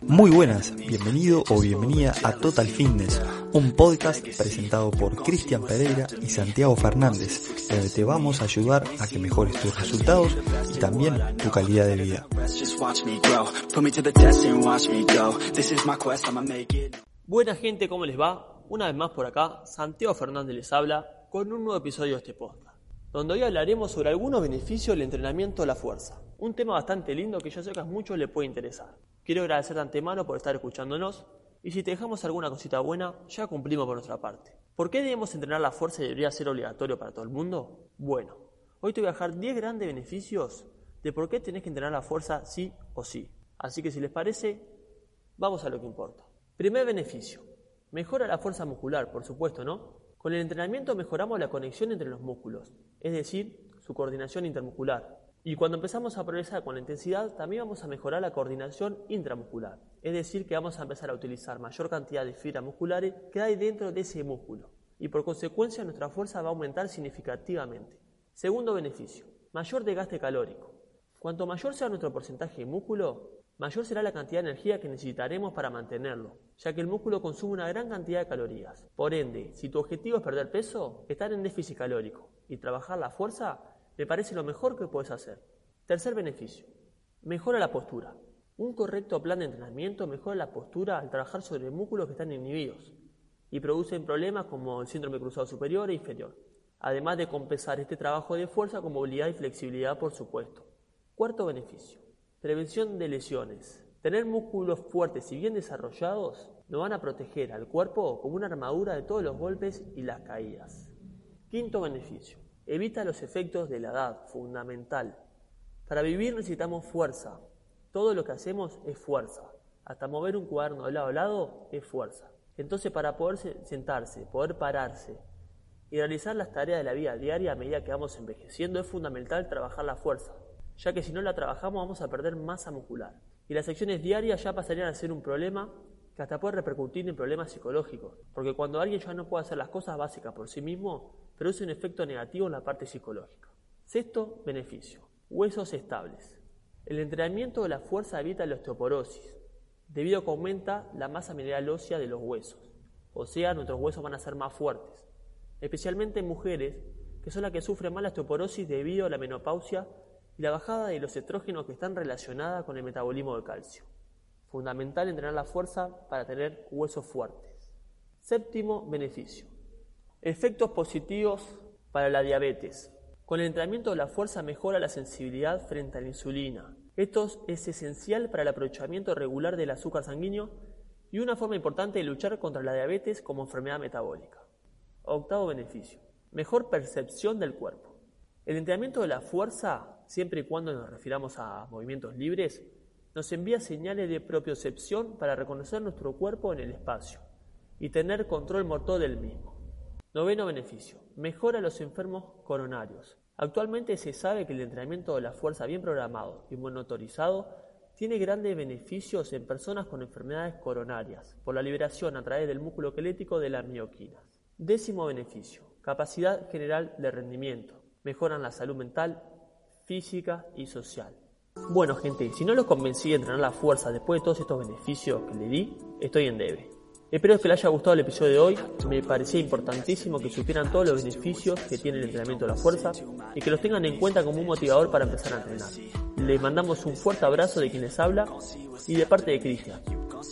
Muy buenas, bienvenido o bienvenida a Total Fitness, un podcast presentado por Cristian Pereira y Santiago Fernández, donde te vamos a ayudar a que mejores tus resultados y también tu calidad de vida. Buena gente, ¿cómo les va? Una vez más por acá, Santiago Fernández les habla con un nuevo episodio de este podcast donde hoy hablaremos sobre algunos beneficios del entrenamiento a la fuerza. Un tema bastante lindo que yo sé que a muchos les puede interesar. Quiero agradecer de antemano por estar escuchándonos y si te dejamos alguna cosita buena, ya cumplimos por nuestra parte. ¿Por qué debemos entrenar la fuerza y debería ser obligatorio para todo el mundo? Bueno, hoy te voy a dejar 10 grandes beneficios de por qué tenés que entrenar la fuerza sí o sí. Así que si les parece, vamos a lo que importa. Primer beneficio. Mejora la fuerza muscular, por supuesto, ¿no? Con el entrenamiento mejoramos la conexión entre los músculos, es decir, su coordinación intermuscular. Y cuando empezamos a progresar con la intensidad, también vamos a mejorar la coordinación intramuscular, es decir, que vamos a empezar a utilizar mayor cantidad de fibras musculares que hay dentro de ese músculo. Y por consecuencia nuestra fuerza va a aumentar significativamente. Segundo beneficio, mayor desgaste calórico. Cuanto mayor sea nuestro porcentaje de músculo, mayor será la cantidad de energía que necesitaremos para mantenerlo, ya que el músculo consume una gran cantidad de calorías. Por ende, si tu objetivo es perder peso, estar en déficit calórico y trabajar la fuerza me parece lo mejor que puedes hacer. Tercer beneficio, mejora la postura. Un correcto plan de entrenamiento mejora la postura al trabajar sobre músculos que están inhibidos y producen problemas como el síndrome cruzado superior e inferior, además de compensar este trabajo de fuerza con movilidad y flexibilidad, por supuesto. Cuarto beneficio, Prevención de lesiones. Tener músculos fuertes y bien desarrollados nos van a proteger al cuerpo como una armadura de todos los golpes y las caídas. Quinto beneficio. Evita los efectos de la edad, fundamental. Para vivir necesitamos fuerza. Todo lo que hacemos es fuerza. Hasta mover un cuaderno de lado a lado es fuerza. Entonces para poder sentarse, poder pararse y realizar las tareas de la vida diaria a medida que vamos envejeciendo es fundamental trabajar la fuerza ya que si no la trabajamos vamos a perder masa muscular. Y las secciones diarias ya pasarían a ser un problema que hasta puede repercutir en problemas psicológicos, porque cuando alguien ya no puede hacer las cosas básicas por sí mismo, produce un efecto negativo en la parte psicológica. Sexto beneficio, huesos estables. El entrenamiento de la fuerza evita la osteoporosis, debido a que aumenta la masa mineral ósea de los huesos, o sea, nuestros huesos van a ser más fuertes, especialmente en mujeres, que son las que sufren más la osteoporosis debido a la menopausia la bajada de los estrógenos que están relacionadas con el metabolismo del calcio. Fundamental entrenar la fuerza para tener huesos fuertes. Séptimo beneficio. Efectos positivos para la diabetes. Con el entrenamiento de la fuerza mejora la sensibilidad frente a la insulina. Esto es esencial para el aprovechamiento regular del azúcar sanguíneo y una forma importante de luchar contra la diabetes como enfermedad metabólica. Octavo beneficio. Mejor percepción del cuerpo. El entrenamiento de la fuerza, siempre y cuando nos refiramos a movimientos libres, nos envía señales de propiocepción para reconocer nuestro cuerpo en el espacio y tener control motor del mismo. Noveno beneficio. Mejora los enfermos coronarios. Actualmente se sabe que el entrenamiento de la fuerza bien programado y monitorizado tiene grandes beneficios en personas con enfermedades coronarias por la liberación a través del músculo esquelético de las mioquinas. Décimo beneficio. Capacidad general de rendimiento mejoran la salud mental, física y social. Bueno gente, si no los convencí de entrenar la fuerza después de todos estos beneficios que le di, estoy en debe. Espero que les haya gustado el episodio de hoy, me parecía importantísimo que supieran todos los beneficios que tiene el entrenamiento de la fuerza y que los tengan en cuenta como un motivador para empezar a entrenar. Les mandamos un fuerte abrazo de quien les habla y de parte de Cristian.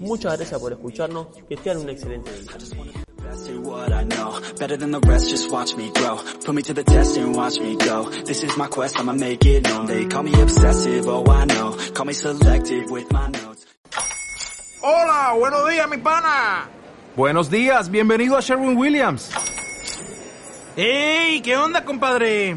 Muchas gracias por escucharnos, que tengan un excelente día. What I know. Better than the rest, just watch me grow. Put me to the test and watch me go. This is my quest, I'ma make it known. They call me obsessive, oh I know. Call me selective with my notes. Hola, buenos días mi pana. Buenos días, bienvenido a Sherwin Williams. Hey, ¿qué onda compadre?